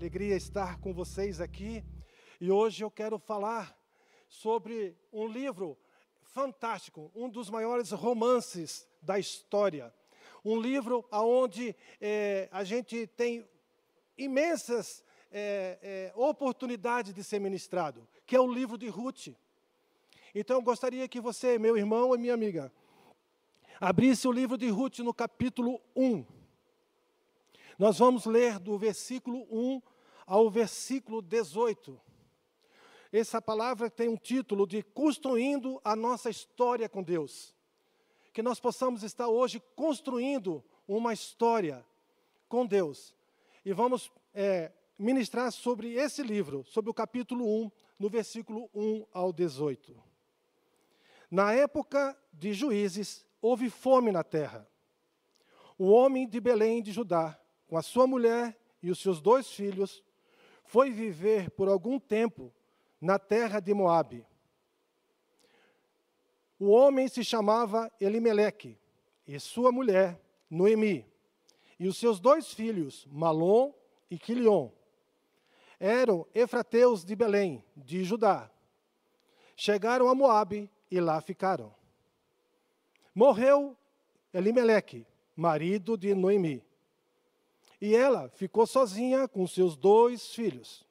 Alegria estar com vocês aqui e hoje eu quero falar sobre um livro fantástico, um dos maiores romances da história. Um livro onde é, a gente tem imensas é, é, oportunidades de ser ministrado, que é o livro de Ruth. Então eu gostaria que você, meu irmão e minha amiga, abrisse o livro de Ruth no capítulo 1. Nós vamos ler do versículo 1 ao versículo 18. Essa palavra tem um título de Construindo a Nossa História com Deus. Que nós possamos estar hoje construindo uma história com Deus. E vamos é, ministrar sobre esse livro, sobre o capítulo 1, no versículo 1 ao 18. Na época de juízes, houve fome na terra. O homem de Belém de Judá com a sua mulher e os seus dois filhos, foi viver por algum tempo na terra de Moabe. O homem se chamava Elimeleque, e sua mulher, Noemi, e os seus dois filhos, Malom e Quilion. Eram efrateus de Belém, de Judá. Chegaram a Moabe e lá ficaram. Morreu Elimeleque, marido de Noemi e ela ficou sozinha com seus dois filhos.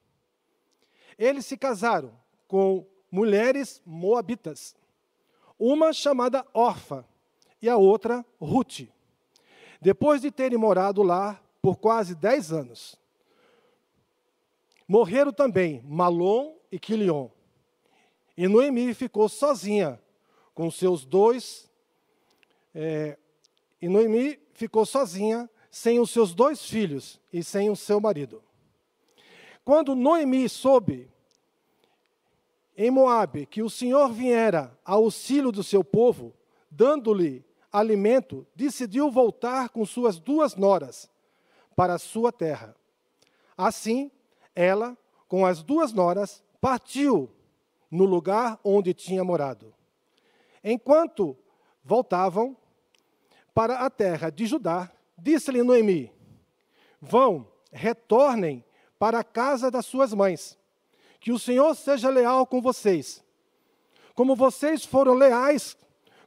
Eles se casaram com mulheres moabitas, uma chamada Orfa e a outra Ruth. Depois de terem morado lá por quase dez anos, morreram também Malom e Quilion. E Noemi ficou sozinha com seus dois. É, e Noemi ficou sozinha sem os seus dois filhos e sem o seu marido. Quando Noemi soube em Moabe que o Senhor viera ao auxílio do seu povo, dando-lhe alimento, decidiu voltar com suas duas noras para a sua terra. Assim, ela, com as duas noras, partiu no lugar onde tinha morado. Enquanto voltavam para a terra de Judá, Disse-lhe Noemi: Vão, retornem para a casa das suas mães. Que o Senhor seja leal com vocês, como vocês foram leais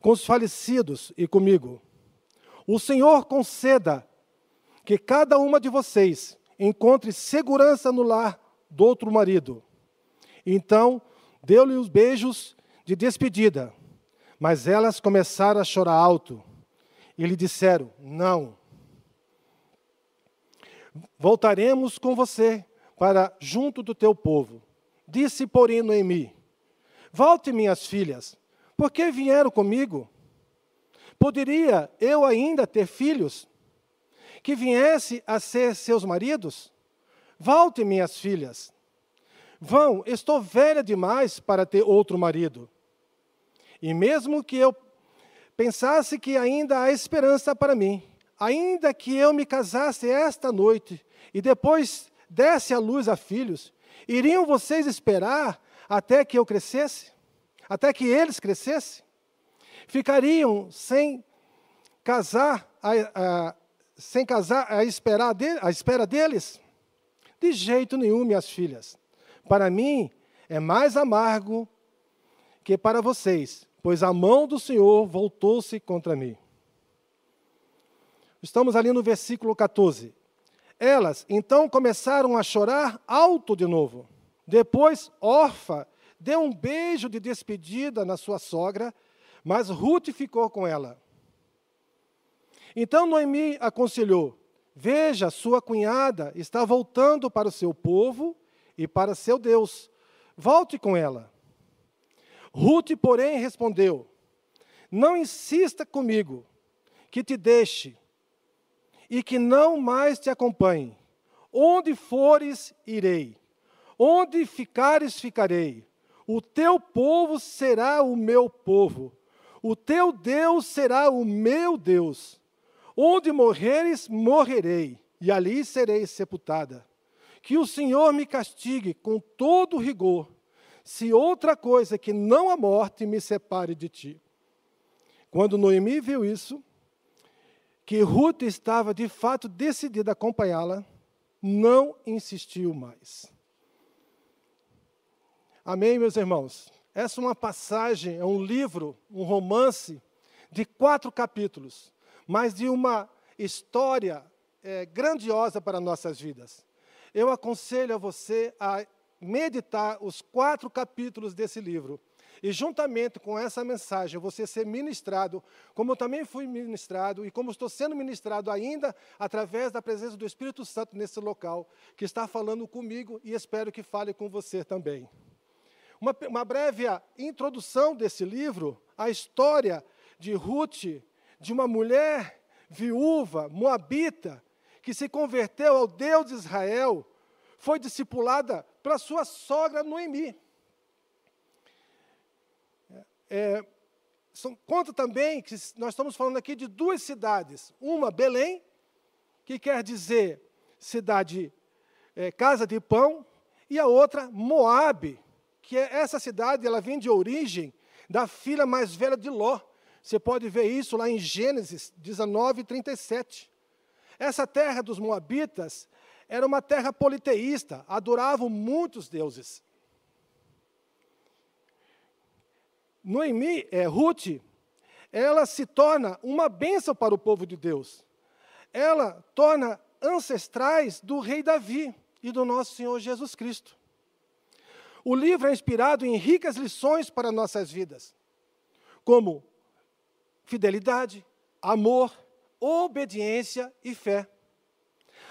com os falecidos e comigo. O Senhor conceda que cada uma de vocês encontre segurança no lar do outro marido. Então, deu-lhe os beijos de despedida, mas elas começaram a chorar alto e lhe disseram: Não Voltaremos com você para junto do teu povo. Disse, porém, Noemi: Volte, minhas filhas, porque vieram comigo? Poderia eu ainda ter filhos que viesse a ser seus maridos? Volte, minhas filhas. Vão, estou velha demais para ter outro marido. E mesmo que eu pensasse que ainda há esperança para mim, ainda que eu me casasse esta noite e depois desse a luz a filhos, iriam vocês esperar até que eu crescesse? Até que eles crescessem? Ficariam sem casar, a, a, sem casar a, esperar de, a espera deles? De jeito nenhum, minhas filhas. Para mim é mais amargo que para vocês, pois a mão do Senhor voltou-se contra mim. Estamos ali no versículo 14. Elas então começaram a chorar alto de novo. Depois, Orfa deu um beijo de despedida na sua sogra, mas Ruth ficou com ela. Então Noemi aconselhou: Veja, sua cunhada está voltando para o seu povo e para seu Deus. Volte com ela. Ruth, porém, respondeu: Não insista comigo que te deixe e que não mais te acompanhe. Onde fores, irei. Onde ficares, ficarei. O teu povo será o meu povo. O teu Deus será o meu Deus. Onde morreres, morrerei, e ali serei sepultada. Que o Senhor me castigue com todo rigor, se outra coisa que não a morte me separe de ti. Quando Noemi viu isso, que Ruth estava de fato decidida a acompanhá-la, não insistiu mais. Amém, meus irmãos? Essa é uma passagem, é um livro, um romance de quatro capítulos, mas de uma história é, grandiosa para nossas vidas. Eu aconselho a você a meditar os quatro capítulos desse livro e juntamente com essa mensagem, você ser ministrado, como eu também fui ministrado e como estou sendo ministrado ainda através da presença do Espírito Santo nesse local, que está falando comigo e espero que fale com você também. Uma, uma breve introdução desse livro, a história de Ruth, de uma mulher viúva, moabita, que se converteu ao Deus de Israel, foi discipulada pela sua sogra Noemi. É, são, conta também que nós estamos falando aqui de duas cidades. Uma, Belém, que quer dizer cidade, é, casa de pão, e a outra, Moabe, que é essa cidade, ela vem de origem da filha mais velha de Ló. Você pode ver isso lá em Gênesis 19, 37. Essa terra dos Moabitas era uma terra politeísta, adoravam muitos deuses. Noemi, é, Ruth, ela se torna uma bênção para o povo de Deus. Ela torna ancestrais do rei Davi e do nosso Senhor Jesus Cristo. O livro é inspirado em ricas lições para nossas vidas, como fidelidade, amor, obediência e fé.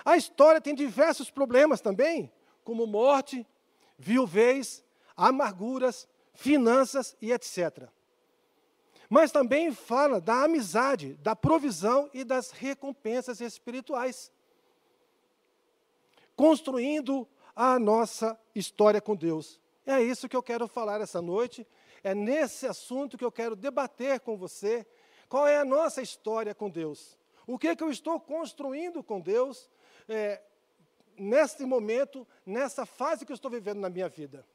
A história tem diversos problemas também, como morte, viuvez, amarguras, finanças e etc. Mas também fala da amizade, da provisão e das recompensas espirituais. Construindo a nossa história com Deus. É isso que eu quero falar essa noite. É nesse assunto que eu quero debater com você. Qual é a nossa história com Deus? O que, é que eu estou construindo com Deus é, neste momento, nessa fase que eu estou vivendo na minha vida?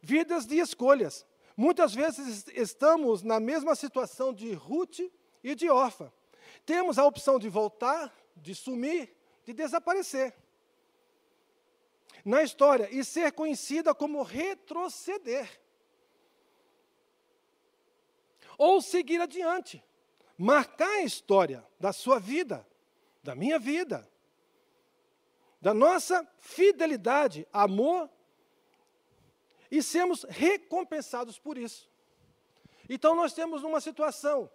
Vidas de escolhas. Muitas vezes estamos na mesma situação de Ruth e de Orfa. Temos a opção de voltar, de sumir, de desaparecer na história e ser conhecida como retroceder. Ou seguir adiante, marcar a história da sua vida, da minha vida, da nossa fidelidade, amor e sermos recompensados por isso. Então nós temos uma situação,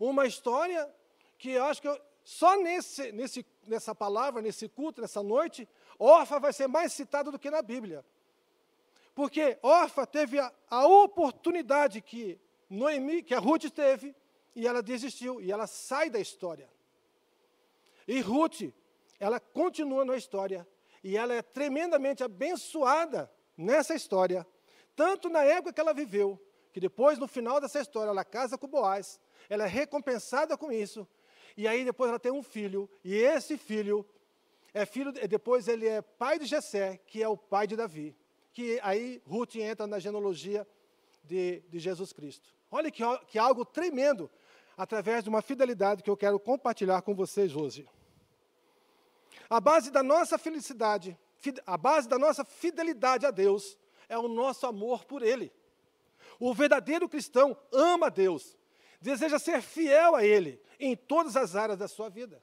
uma história que eu acho que eu, só nesse, nesse, nessa palavra, nesse culto, nessa noite, Orfa vai ser mais citado do que na Bíblia. Porque Orfa teve a, a oportunidade que Noemi, que a Ruth teve, e ela desistiu, e ela sai da história. E Ruth, ela continua na história, e ela é tremendamente abençoada nessa história, tanto na época que ela viveu, que depois, no final dessa história, ela casa com Boaz, ela é recompensada com isso, e aí depois ela tem um filho, e esse filho é filho, depois ele é pai de Jessé, que é o pai de Davi, que aí Ruth entra na genealogia de, de Jesus Cristo. Olha que, que algo tremendo, através de uma fidelidade que eu quero compartilhar com vocês hoje. A base da nossa felicidade a base da nossa fidelidade a Deus é o nosso amor por Ele. O verdadeiro cristão ama Deus, deseja ser fiel a Ele em todas as áreas da sua vida.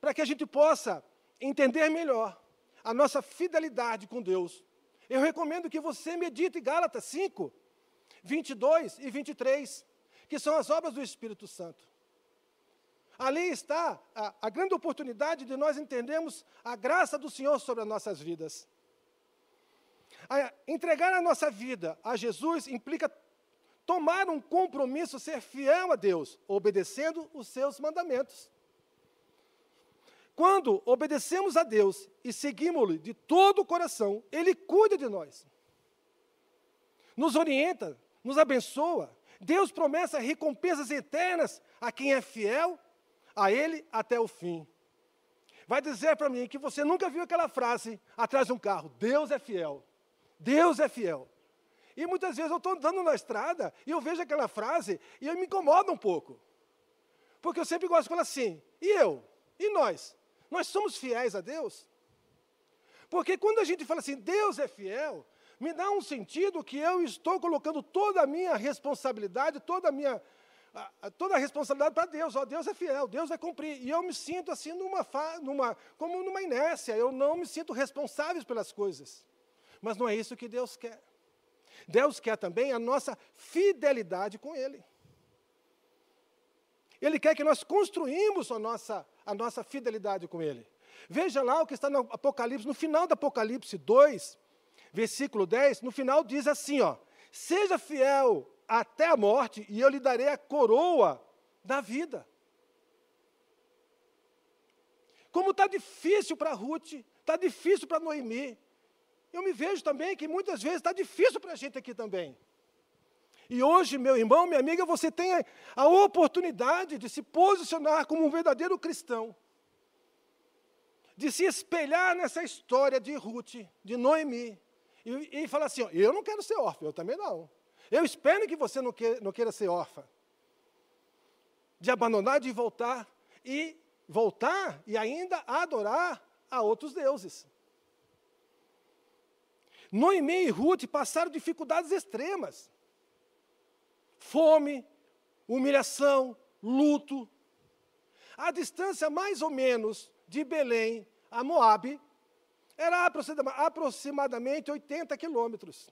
Para que a gente possa entender melhor a nossa fidelidade com Deus, eu recomendo que você medite Gálatas 5, 22 e 23, que são as obras do Espírito Santo. Ali está a, a grande oportunidade de nós entendermos a graça do Senhor sobre as nossas vidas. A, entregar a nossa vida a Jesus implica tomar um compromisso, ser fiel a Deus, obedecendo os seus mandamentos. quando obedecemos a Deus e seguimos-lhe de todo o coração, Ele cuida de nós. Nos orienta, nos abençoa. Deus promessa recompensas eternas a quem é fiel a Ele até o fim. Vai dizer para mim que você nunca viu aquela frase atrás de um carro: Deus é fiel. Deus é fiel. E muitas vezes eu estou andando na estrada e eu vejo aquela frase e eu me incomoda um pouco. Porque eu sempre gosto de falar assim: e eu? E nós? Nós somos fiéis a Deus? Porque quando a gente fala assim, Deus é fiel, me dá um sentido que eu estou colocando toda a minha responsabilidade, toda a minha toda a responsabilidade para Deus. Ó, Deus é fiel, Deus vai cumprir. E eu me sinto assim numa, numa como numa inércia. Eu não me sinto responsável pelas coisas. Mas não é isso que Deus quer. Deus quer também a nossa fidelidade com Ele. Ele quer que nós construímos a nossa, a nossa fidelidade com Ele. Veja lá o que está no Apocalipse, no final do Apocalipse 2, versículo 10, no final diz assim, ó, seja fiel até a morte e eu lhe darei a coroa da vida. Como está difícil para Ruth, está difícil para Noemi. Eu me vejo também que muitas vezes está difícil para a gente aqui também. E hoje, meu irmão, minha amiga, você tem a oportunidade de se posicionar como um verdadeiro cristão, de se espelhar nessa história de Ruth, de Noemi, e, e falar assim: ó, eu não quero ser órfã, eu também não. Eu espero que você não queira, não queira ser órfã. De abandonar, de voltar, e voltar e ainda adorar a outros deuses. Noemi e Ruth passaram dificuldades extremas fome, humilhação, luto. A distância mais ou menos de Belém a Moabe era aproximadamente 80 quilômetros.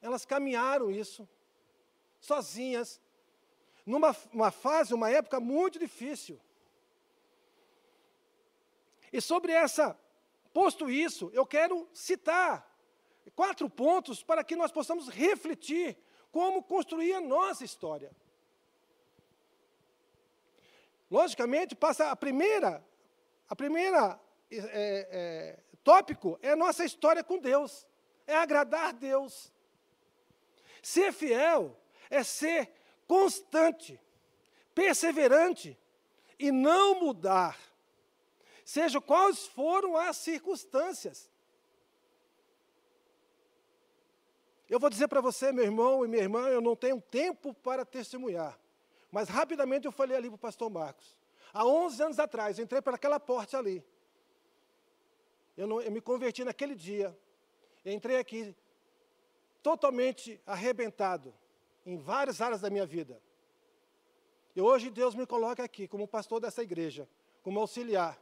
Elas caminharam isso, sozinhas, numa uma fase, uma época muito difícil. E sobre essa, posto isso, eu quero citar quatro pontos para que nós possamos refletir como construir a nossa história. Logicamente, passa a primeira, a primeira é, é, tópico é a nossa história com Deus, é agradar Deus. Ser fiel é ser constante, perseverante e não mudar, seja quais foram as circunstâncias. Eu vou dizer para você, meu irmão e minha irmã, eu não tenho tempo para testemunhar. Mas rapidamente eu falei ali para o pastor Marcos. Há 11 anos atrás, eu entrei para aquela porta ali. Eu, não, eu me converti naquele dia. Entrei aqui totalmente arrebentado em várias áreas da minha vida. E hoje Deus me coloca aqui como pastor dessa igreja, como auxiliar,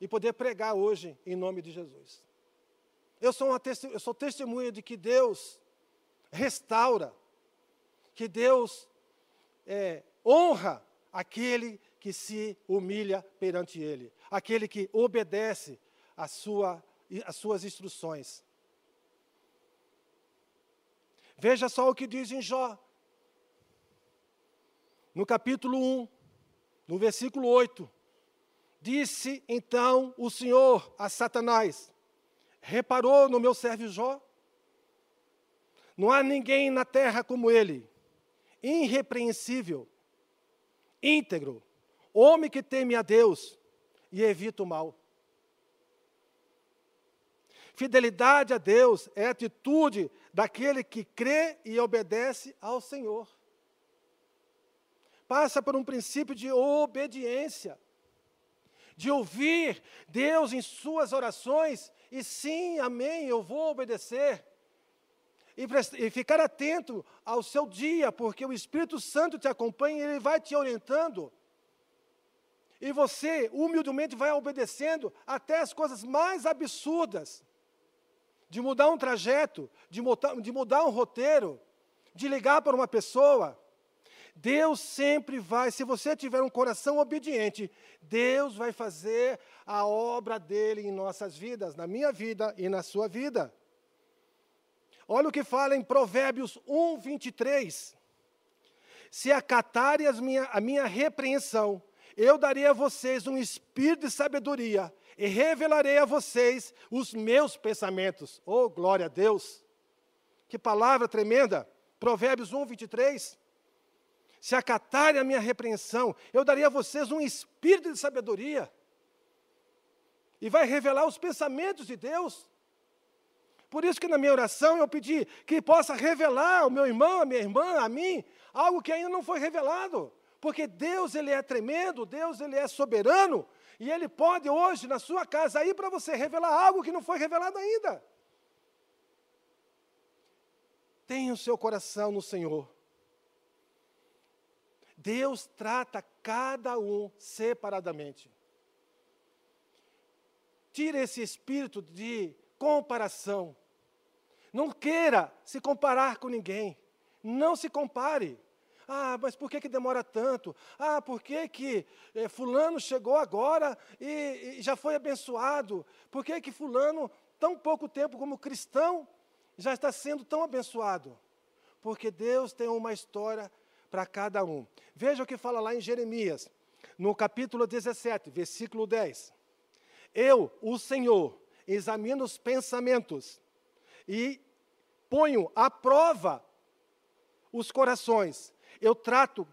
e poder pregar hoje em nome de Jesus. Eu sou, uma, eu sou testemunha de que Deus restaura, que Deus é, honra aquele que se humilha perante Ele, aquele que obedece às sua, suas instruções. Veja só o que diz em Jó, no capítulo 1, no versículo 8. Disse então o Senhor a Satanás: Reparou no meu servo Jó? Não há ninguém na terra como ele, irrepreensível, íntegro, homem que teme a Deus e evita o mal. Fidelidade a Deus é atitude daquele que crê e obedece ao Senhor. Passa por um princípio de obediência, de ouvir Deus em suas orações e sim, amém, eu vou obedecer. E, e ficar atento ao seu dia, porque o Espírito Santo te acompanha e ele vai te orientando. E você, humildemente, vai obedecendo até as coisas mais absurdas. De mudar um trajeto, de mudar, de mudar um roteiro, de ligar para uma pessoa. Deus sempre vai, se você tiver um coração obediente, Deus vai fazer a obra dele em nossas vidas, na minha vida e na sua vida. Olha o que fala em Provérbios 1, 23. Se acatarem minha, a minha repreensão Eu darei a vocês um espírito de sabedoria e revelarei a vocês os meus pensamentos. Oh, glória a Deus! Que palavra tremenda! Provérbios 1, 23. Se acatarem a minha repreensão, eu darei a vocês um espírito de sabedoria. E vai revelar os pensamentos de Deus. Por isso que na minha oração eu pedi que possa revelar ao meu irmão, à minha irmã, a mim, algo que ainda não foi revelado. Porque Deus, Ele é tremendo, Deus, Ele é soberano, e Ele pode hoje, na sua casa, aí para você revelar algo que não foi revelado ainda. Tenha o seu coração no Senhor. Deus trata cada um separadamente. Tira esse espírito de comparação. Não queira se comparar com ninguém. Não se compare. Ah, mas por que, que demora tanto? Ah, por que, que eh, fulano chegou agora e, e, já foi abençoado? Por que, que fulano, tão pouco tempo como cristão, já está sendo tão abençoado? Porque Deus tem uma história para cada um. Veja o que fala lá em Jeremias, no capítulo 17, versículo 10. Eu, o Senhor, examino os pensamentos e ponho à prova os corações. Eu trato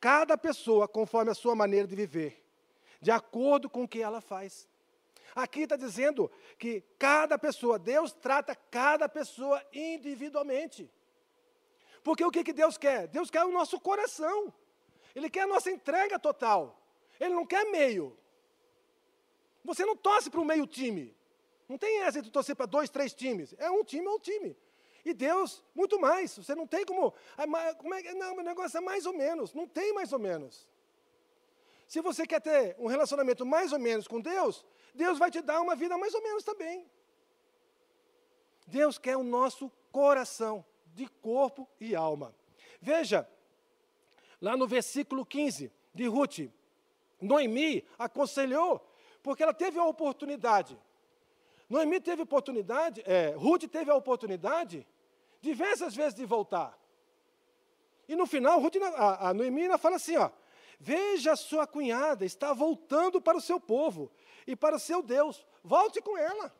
cada pessoa conforme a sua maneira de viver, de acordo com o que ela faz. Aqui está dizendo que cada pessoa, Deus trata cada pessoa individualmente. Porque o que, que Deus quer? Deus quer o nosso coração. Ele quer a nossa entrega total. Ele não quer meio. Você não torce para um meio time. Não tem essa de torcer para dois, três times. É um time, é um time. E Deus, muito mais. Você não tem como. como é, não, o negócio é mais ou menos. Não tem mais ou menos. Se você quer ter um relacionamento mais ou menos com Deus, Deus vai te dar uma vida mais ou menos também. Deus quer o nosso coração, de corpo e alma. Veja, lá no versículo 15 de Ruth, Noemi aconselhou, porque ela teve a oportunidade. Noemi teve oportunidade, é, Ruth teve a oportunidade diversas vezes de voltar. E no final, Ruth, a, Noemi fala assim: ó, veja sua cunhada, está voltando para o seu povo e para o seu Deus, volte com ela.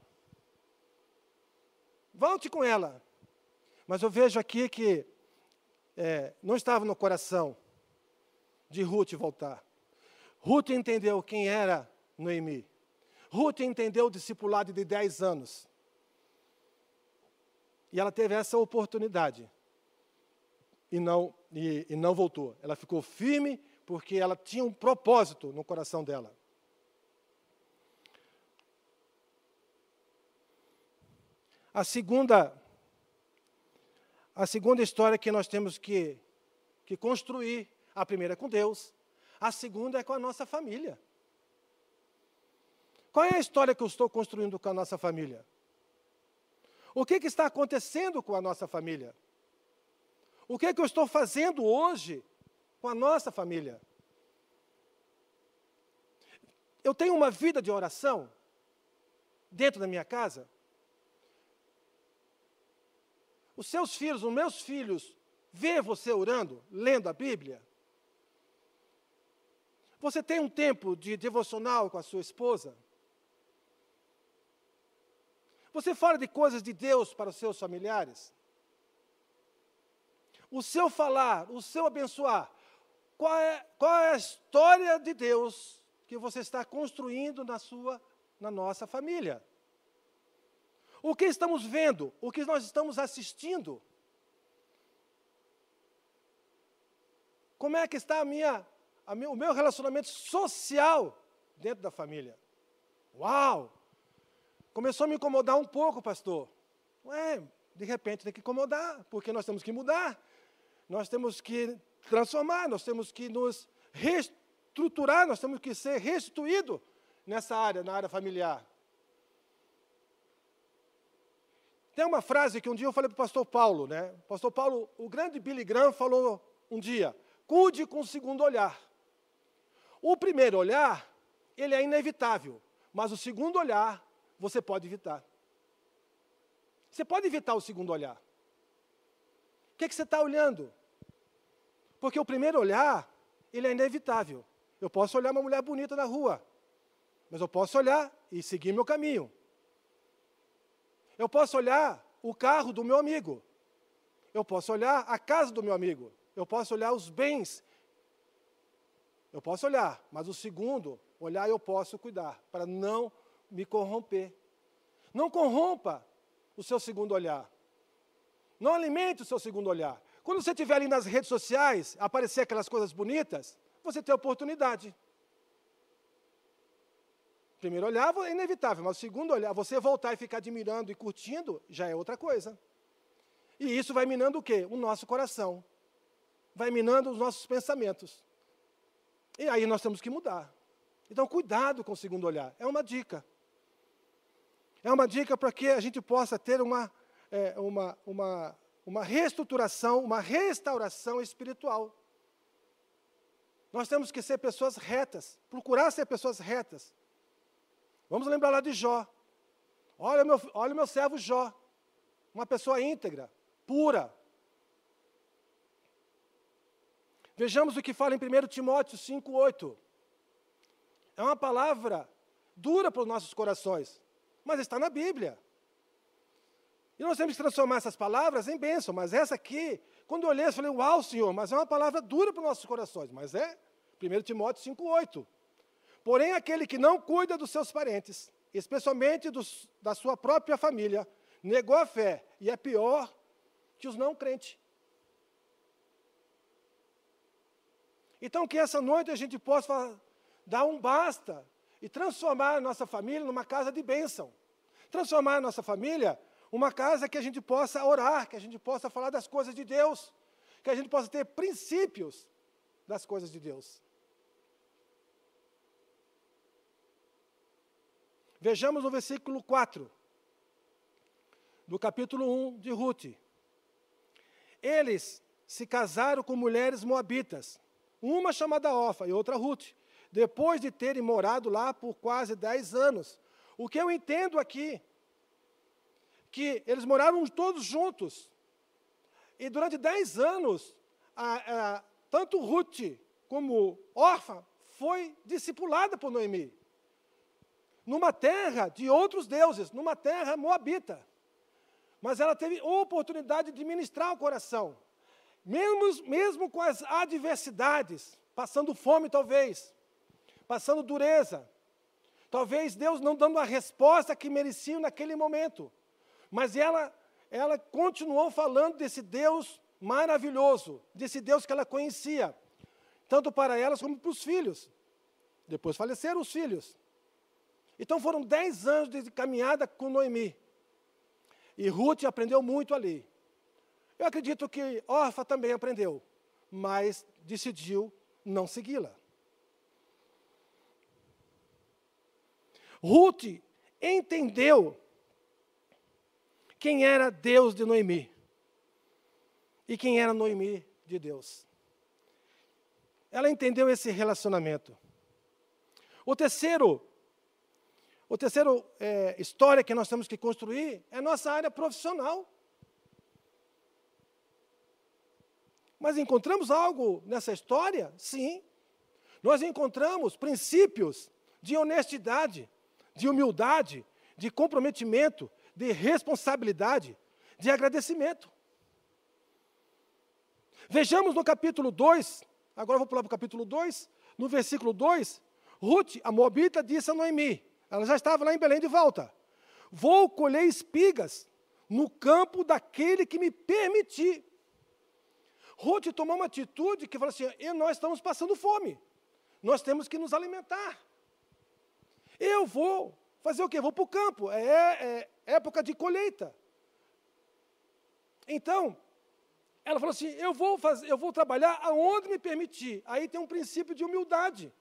Volte com ela. Mas eu vejo aqui que é, não estava no coração de Ruth voltar. Ruth entendeu quem era Noemi. Ruth entendeu o discipulado de 10 anos. E ela teve essa oportunidade. E não, e, e não voltou. Ela ficou firme porque ela tinha um propósito no coração dela. A segunda, a segunda história que nós temos que, que construir, a primeira é com Deus, a segunda é com a nossa família. Qual é a história que eu estou construindo com a nossa família? O que, que está acontecendo com a nossa família? O que, que eu estou fazendo hoje com a nossa família? Eu tenho uma vida de oração dentro da minha casa? Os seus filhos, os meus filhos, vê você orando, lendo a Bíblia? Você tem um tempo de devocional com a sua esposa? Você fala de coisas de Deus para os seus familiares? O seu falar, o seu abençoar, qual é, qual é a história de Deus que você está construindo na sua, na nossa família? O que estamos vendo? O que nós estamos assistindo? Como é que está a minha, a o meu relacionamento social dentro da família? Uau! Começou a me incomodar um pouco, pastor. Ué, de repente tem que incomodar, porque nós temos que mudar, nós temos que transformar, nós temos que nos reestruturar, nós temos que ser restituídos nessa área, na área familiar. Tem uma frase que um dia eu falei para o pastor Paulo, né? Pastor Paulo, o grande Billy Graham falou um dia: cuide com o segundo olhar. O primeiro olhar, ele é inevitável, mas o segundo olhar você pode evitar. Você pode evitar o segundo olhar. O que, é que você está olhando? Porque o primeiro olhar, ele é inevitável. Eu posso olhar uma mulher bonita na rua, mas eu posso olhar e seguir meu caminho. Eu posso olhar o carro do meu amigo. Eu posso olhar a casa do meu amigo. Eu posso olhar os bens. Eu posso olhar, mas o segundo olhar eu posso cuidar, para não me corromper. Não corrompa o seu segundo olhar. Não alimente o seu segundo olhar. Quando você estiver ali nas redes sociais, aparecer aquelas coisas bonitas, você tem oportunidade. Primeiro olhar é inevitável, mas o segundo olhar, você voltar e ficar admirando e curtindo, já é outra coisa. E isso vai minando o quê? O nosso coração. Vai minando os nossos pensamentos. E aí nós temos que mudar. Então, cuidado com o segundo olhar. É uma dica. É uma dica para que a gente possa ter uma, é, uma, uma, uma reestruturação, uma restauração espiritual. Nós temos que ser pessoas retas, procurar ser pessoas retas. Vamos lembrar lá de Jó. Olha meu, olha meu servo Jó, uma pessoa íntegra, pura. Vejamos o que fala em 1 Timóteo 5,8. É uma palavra dura para os nossos corações, mas está na Bíblia. E nós temos que transformar essas palavras em bênção, mas essa aqui, quando eu olhei, eu falei, uau, Senhor, mas é uma palavra dura para os nossos corações, mas é 1 Timóteo 5,8. Porém, aquele que não cuida dos seus parentes, especialmente dos, da sua própria família, negou a fé e é pior que os não crentes. Então, que essa noite a gente possa dar um basta e transformar a nossa família numa casa de bênção. Transformar a nossa família uma casa que a gente possa orar, que a gente possa falar das coisas de Deus, que a gente possa ter princípios das coisas de Deus. Vejamos o versículo 4 do capítulo 1 de Ruth. Eles se casaram com mulheres moabitas, uma chamada Ofa e outra Ruth, depois de terem morado lá por quase 10 anos. O que eu entendo aqui, que eles moraram todos juntos, e durante 10 anos, a, a, tanto Ruth como Orfa foi discipulada por Noemi. Numa terra de outros deuses, numa terra moabita. Mas ela teve oportunidade de ministrar o coração. Mesmo, mesmo com as adversidades, passando fome talvez, passando dureza, talvez Deus não dando a resposta que mereciam naquele momento. Mas ela, ela continuou falando desse Deus maravilhoso, desse Deus que ela conhecia, tanto para elas como para os filhos. Depois faleceram os filhos. Então foram dez anos de caminhada com Noemi. E Ruth aprendeu muito ali. Eu acredito que Orfa também aprendeu, mas decidiu não segui-la. Ruth entendeu quem era Deus de Noemi e quem era Noemi de Deus. Ela entendeu esse relacionamento. O terceiro o terceiro é, história que nós temos que construir é nossa área profissional. Mas encontramos algo nessa história? Sim. Nós encontramos princípios de honestidade, de humildade, de comprometimento, de responsabilidade, de agradecimento. Vejamos no capítulo 2, agora vou pular para o capítulo 2, no versículo 2, Ruth, a Moabita, disse a Noemi: ela já estava lá em Belém de volta. Vou colher espigas no campo daquele que me permitir. Ruth tomou uma atitude que falou assim: e nós estamos passando fome. Nós temos que nos alimentar. Eu vou fazer o quê? Vou para o campo. É, é, época de colheita. Então, ela falou assim: eu vou fazer, eu vou trabalhar aonde me permitir. Aí tem um princípio de humildade.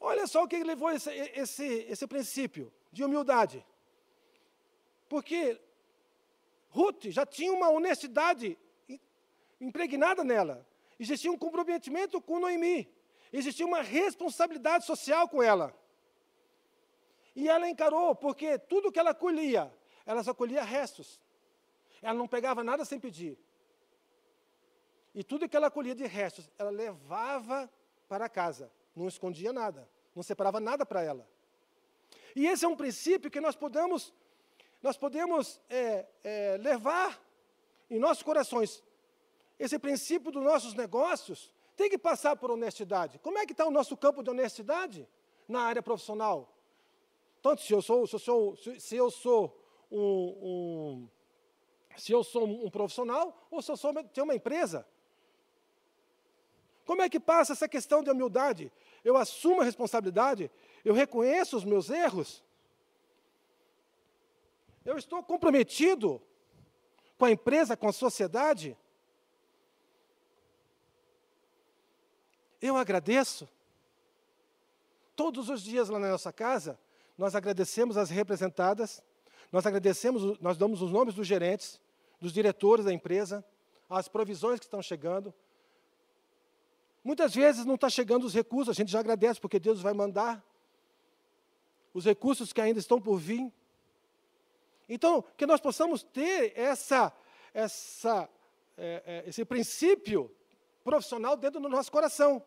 Olha só o que levou esse, esse, esse princípio de humildade. Porque Ruth já tinha uma honestidade impregnada nela. Existia um comprometimento com Noemi. Existia uma responsabilidade social com ela. E ela encarou, porque tudo que ela colhia, ela só colhia restos. Ela não pegava nada sem pedir. E tudo que ela colhia de restos, ela levava para casa. Não escondia nada, não separava nada para ela. E esse é um princípio que nós podemos, nós podemos é, é, levar em nossos corações. Esse princípio dos nossos negócios tem que passar por honestidade. Como é que está o nosso campo de honestidade na área profissional? Tanto se eu sou, se eu sou, se eu sou um, um se eu sou um profissional ou se eu sou tenho uma empresa. Como é que passa essa questão de humildade? Eu assumo a responsabilidade, eu reconheço os meus erros, eu estou comprometido com a empresa, com a sociedade. Eu agradeço. Todos os dias lá na nossa casa, nós agradecemos as representadas, nós agradecemos, nós damos os nomes dos gerentes, dos diretores da empresa, as provisões que estão chegando, Muitas vezes não está chegando os recursos, a gente já agradece porque Deus vai mandar os recursos que ainda estão por vir. Então, que nós possamos ter essa, essa, é, é, esse princípio profissional dentro do nosso coração.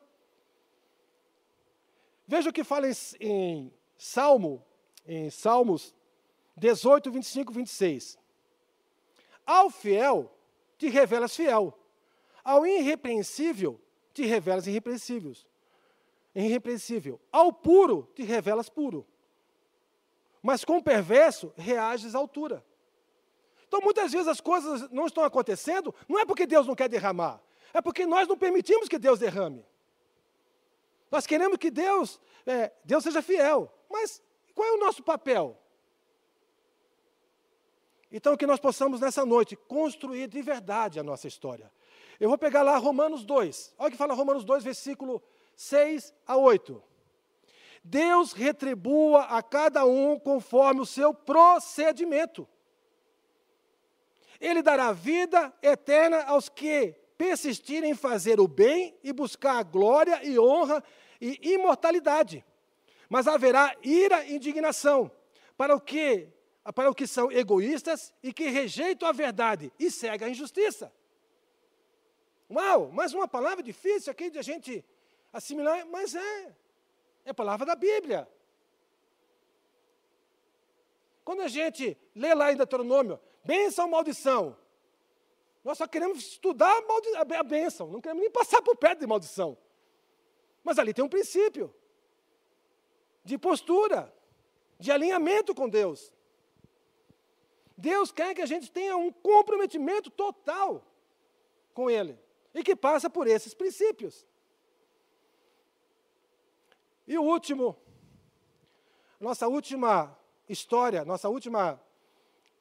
Veja o que fala em, em Salmo, em Salmos 18, 25, 26. Ao fiel te revelas fiel, ao irrepreensível te revelas irrepreensíveis. Irrepreensível. Ao puro, te revelas puro. Mas com o perverso, reages à altura. Então, muitas vezes as coisas não estão acontecendo, não é porque Deus não quer derramar, é porque nós não permitimos que Deus derrame. Nós queremos que Deus, é, Deus seja fiel. Mas qual é o nosso papel? Então, que nós possamos nessa noite construir de verdade a nossa história. Eu vou pegar lá Romanos 2. Olha o que fala Romanos 2, versículo 6 a 8. Deus retribua a cada um conforme o seu procedimento. Ele dará vida eterna aos que persistirem em fazer o bem e buscar a glória e honra e imortalidade. Mas haverá ira e indignação para o que para o que são egoístas e que rejeitam a verdade e seguem a injustiça. Uau, mais uma palavra difícil aqui de a gente assimilar, mas é. É palavra da Bíblia. Quando a gente lê lá em Deuteronômio, bênção ou maldição, nós só queremos estudar a, a bênção, não queremos nem passar por perto de maldição. Mas ali tem um princípio de postura, de alinhamento com Deus. Deus quer que a gente tenha um comprometimento total com Ele e que passa por esses princípios. E o último, nossa última história, nossa última.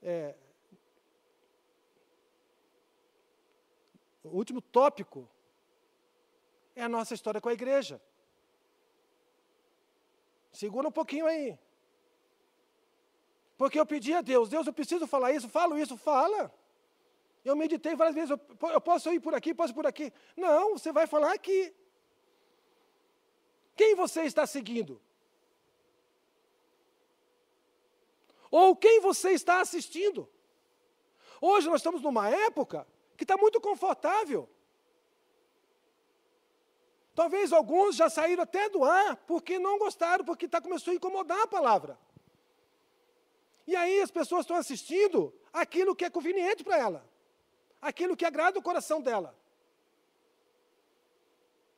É, o último tópico é a nossa história com a igreja. Segura um pouquinho aí. Porque eu pedi a Deus, Deus, eu preciso falar isso, falo isso, fala. Eu meditei várias vezes, eu posso ir por aqui, posso ir por aqui. Não, você vai falar aqui. Quem você está seguindo? Ou quem você está assistindo? Hoje nós estamos numa época que está muito confortável. Talvez alguns já saíram até do ar porque não gostaram, porque tá, começou a incomodar a palavra. E aí as pessoas estão assistindo aquilo que é conveniente para ela aquilo que agrada o coração dela.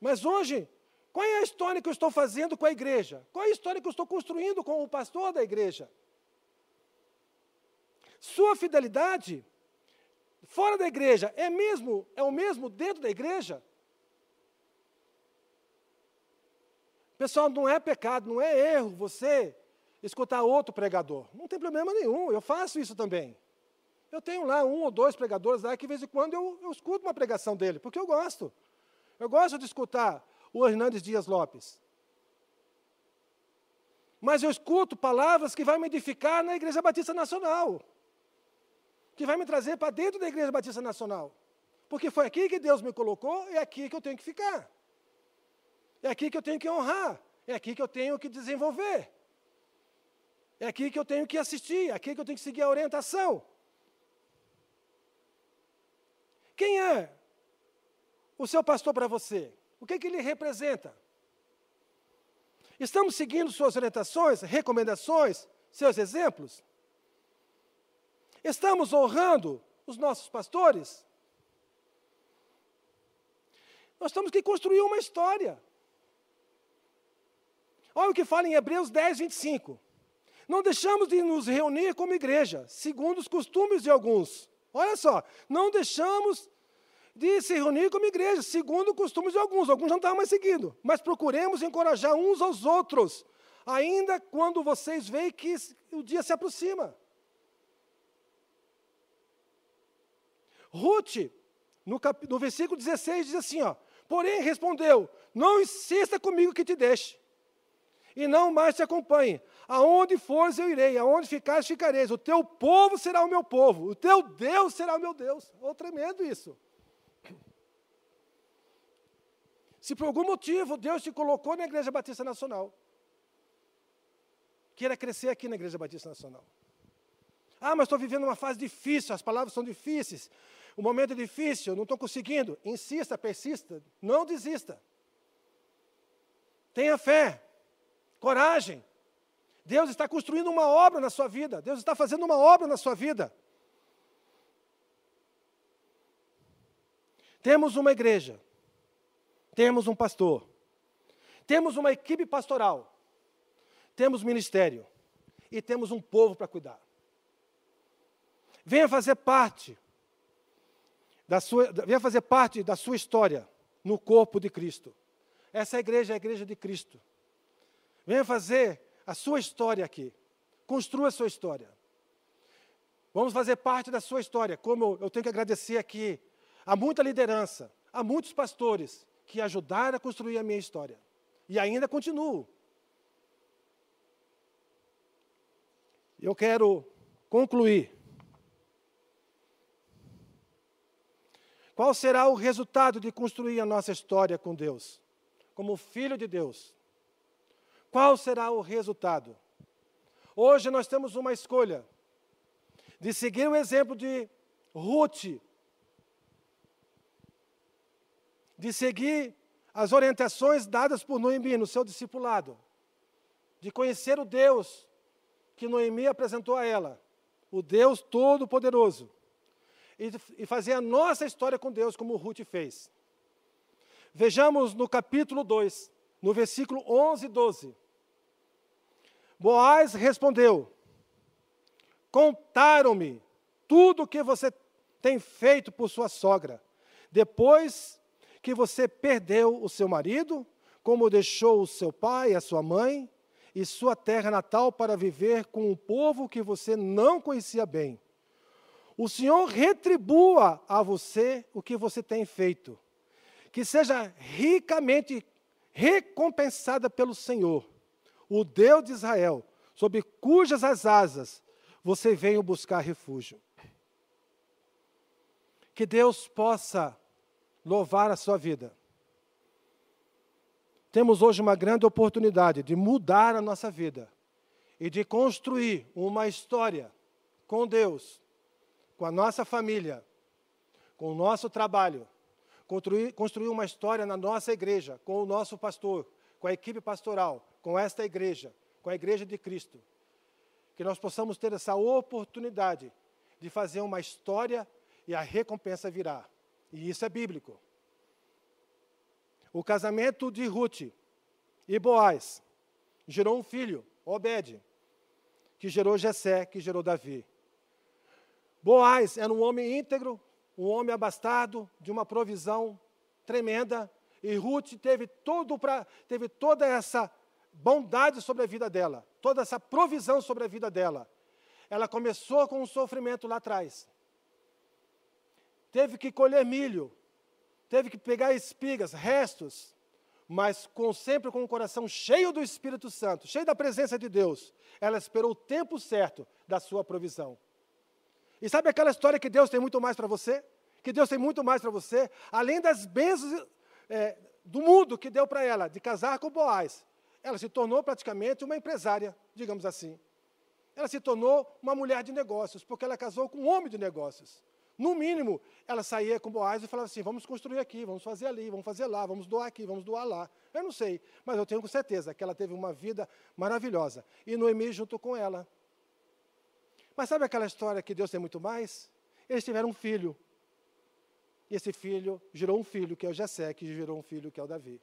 Mas hoje, qual é a história que eu estou fazendo com a igreja? Qual é a história que eu estou construindo com o pastor da igreja? Sua fidelidade fora da igreja é mesmo é o mesmo dentro da igreja? Pessoal, não é pecado, não é erro você escutar outro pregador. Não tem problema nenhum, eu faço isso também. Eu tenho lá um ou dois pregadores lá que, de vez em quando, eu, eu escuto uma pregação dele, porque eu gosto. Eu gosto de escutar o Hernandes Dias Lopes. Mas eu escuto palavras que vão me edificar na Igreja Batista Nacional. Que vai me trazer para dentro da Igreja Batista Nacional. Porque foi aqui que Deus me colocou, é aqui que eu tenho que ficar. É aqui que eu tenho que honrar. É aqui que eu tenho que desenvolver. É aqui que eu tenho que assistir, é aqui que eu tenho que seguir a orientação. Quem é o seu pastor para você? O que, que ele representa? Estamos seguindo suas orientações, recomendações, seus exemplos? Estamos honrando os nossos pastores? Nós temos que construir uma história. Olha o que fala em Hebreus 10, 25. Não deixamos de nos reunir como igreja, segundo os costumes de alguns. Olha só, não deixamos de se reunir como igreja, segundo os costumes de alguns. Alguns não estavam mais seguindo. Mas procuremos encorajar uns aos outros, ainda quando vocês veem que o dia se aproxima. Ruth, no, cap, no versículo 16, diz assim: ó, Porém respondeu: Não insista comigo que te deixe, e não mais te acompanhe. Aonde fores eu irei, aonde ficares ficareis. O teu povo será o meu povo, o teu Deus será o meu Deus. Oh, tremendo isso. Se por algum motivo Deus te colocou na Igreja Batista Nacional, queira crescer aqui na Igreja Batista Nacional. Ah, mas estou vivendo uma fase difícil, as palavras são difíceis, o momento é difícil, não estou conseguindo. Insista, persista, não desista. Tenha fé, coragem. Deus está construindo uma obra na sua vida, Deus está fazendo uma obra na sua vida. Temos uma igreja temos um pastor, temos uma equipe pastoral, temos ministério e temos um povo para cuidar. Venha fazer parte da sua, venha fazer parte da sua história no corpo de Cristo. Essa igreja é a igreja de Cristo. Venha fazer a sua história aqui. Construa a sua história. Vamos fazer parte da sua história. Como eu tenho que agradecer aqui a muita liderança, a muitos pastores que ajudaram a construir a minha história. E ainda continuo. Eu quero concluir. Qual será o resultado de construir a nossa história com Deus? Como filho de Deus. Qual será o resultado? Hoje nós temos uma escolha de seguir o exemplo de Ruth, de seguir as orientações dadas por Noemi no seu discipulado, de conhecer o Deus que Noemi apresentou a ela, o Deus Todo-Poderoso, e, e fazer a nossa história com Deus como Ruth fez. Vejamos no capítulo 2, no versículo 11 e 12. Boaz respondeu: Contaram-me tudo o que você tem feito por sua sogra, depois que você perdeu o seu marido, como deixou o seu pai, a sua mãe e sua terra natal para viver com um povo que você não conhecia bem. O Senhor retribua a você o que você tem feito, que seja ricamente recompensada pelo Senhor, o Deus de Israel, sob cujas as asas você veio buscar refúgio. Que Deus possa louvar a sua vida. Temos hoje uma grande oportunidade de mudar a nossa vida e de construir uma história com Deus, com a nossa família, com o nosso trabalho, construir, construir uma história na nossa igreja, com o nosso pastor, com a equipe pastoral, com esta igreja, com a igreja de Cristo. Que nós possamos ter essa oportunidade de fazer uma história e a recompensa virá. E isso é bíblico. O casamento de Ruth e Boaz gerou um filho, Obed, que gerou Jessé, que gerou Davi. Boaz era um homem íntegro, um homem abastado, de uma provisão tremenda, e Ruth teve, todo pra, teve toda essa bondade sobre a vida dela, toda essa provisão sobre a vida dela. Ela começou com um sofrimento lá atrás teve que colher milho, teve que pegar espigas, restos, mas com, sempre com o coração cheio do Espírito Santo, cheio da presença de Deus, ela esperou o tempo certo da sua provisão. E sabe aquela história que Deus tem muito mais para você? Que Deus tem muito mais para você, além das bênçãos é, do mundo que deu para ela, de casar com Boaz. Ela se tornou praticamente uma empresária, digamos assim. Ela se tornou uma mulher de negócios, porque ela casou com um homem de negócios No mínimo, ela saía com Boaz e falava assim: vamos construir aqui, vamos fazer ali, vamos fazer lá, vamos doar aqui, vamos doar lá. Eu não sei, mas eu tenho certeza que ela teve uma vida maravilhosa. E Noemi junto com ela. Mas sabe aquela história que Deus tem muito mais? Eles tiveram um filho. E esse filho gerou um filho, que é o Jessé, que gerou um filho, que é o Davi.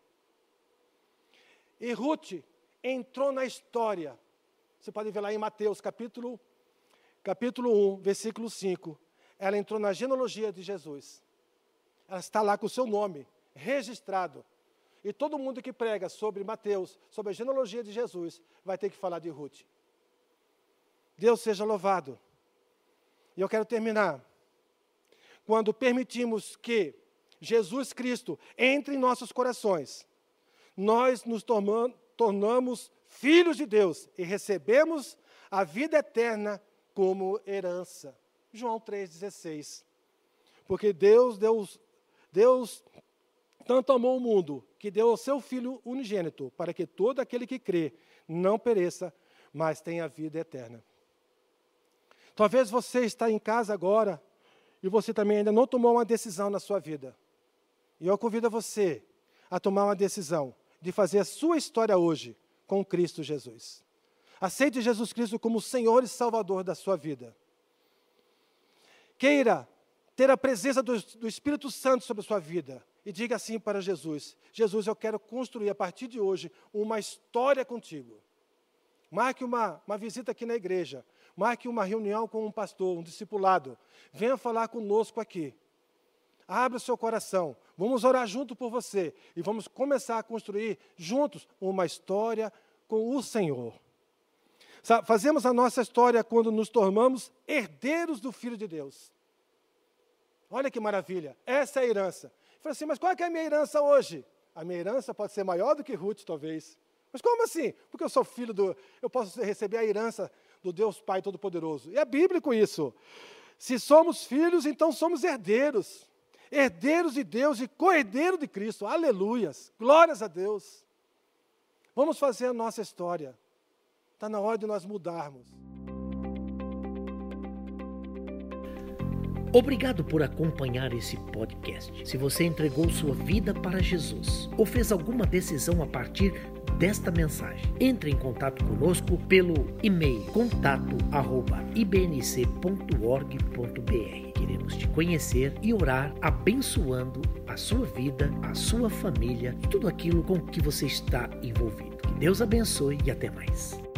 E Ruth entrou na história. Você pode ver lá em Mateus, capítulo, capítulo 1, versículo 5. Ela entrou na genealogia de Jesus. Ela está lá com o seu nome registrado. E todo mundo que prega sobre Mateus, sobre a genealogia de Jesus, vai ter que falar de Ruth. Deus seja louvado. E eu quero terminar. Quando permitimos que Jesus Cristo entre em nossos corações, nós nos tornamos filhos de Deus e recebemos a vida eterna como herança. João 3,16. Porque Deus, Deus, Deus tanto amou o mundo que deu o seu Filho unigênito, para que todo aquele que crê não pereça, mas tenha vida eterna. Talvez você está em casa agora e você também ainda não tomou uma decisão na sua vida. E eu convido você a tomar uma decisão de fazer a sua história hoje com Cristo Jesus. Aceite Jesus Cristo como Senhor e Salvador da sua vida. Queira ter a presença do, do Espírito Santo sobre a sua vida. E diga assim para Jesus: Jesus, eu quero construir a partir de hoje uma história contigo. Marque uma, uma visita aqui na igreja. Marque uma reunião com um pastor, um discipulado. Venha falar conosco aqui. Abra o seu coração. Vamos orar junto por você. E vamos começar a construir juntos uma história com o Senhor. Fazemos a nossa história quando nos tornamos herdeiros do Filho de Deus. Olha que maravilha. Essa é a herança. Eu falei assim, mas qual é, é a minha herança hoje? A minha herança pode ser maior do que Ruth, talvez. Mas como assim? Porque eu sou filho do. Eu posso receber a herança do Deus Pai Todo-Poderoso. E é bíblico isso. Se somos filhos, então somos herdeiros. Herdeiros de Deus e co-herdeiro de Cristo. Aleluias. Glórias a Deus. Vamos fazer a nossa história. Está na hora de nós mudarmos. Obrigado por acompanhar esse podcast. Se você entregou sua vida para Jesus ou fez alguma decisão a partir desta mensagem, entre em contato conosco pelo e-mail contato@ibnc.org.br. Queremos te conhecer e orar abençoando a sua vida, a sua família e tudo aquilo com que você está envolvido. Que Deus abençoe e até mais.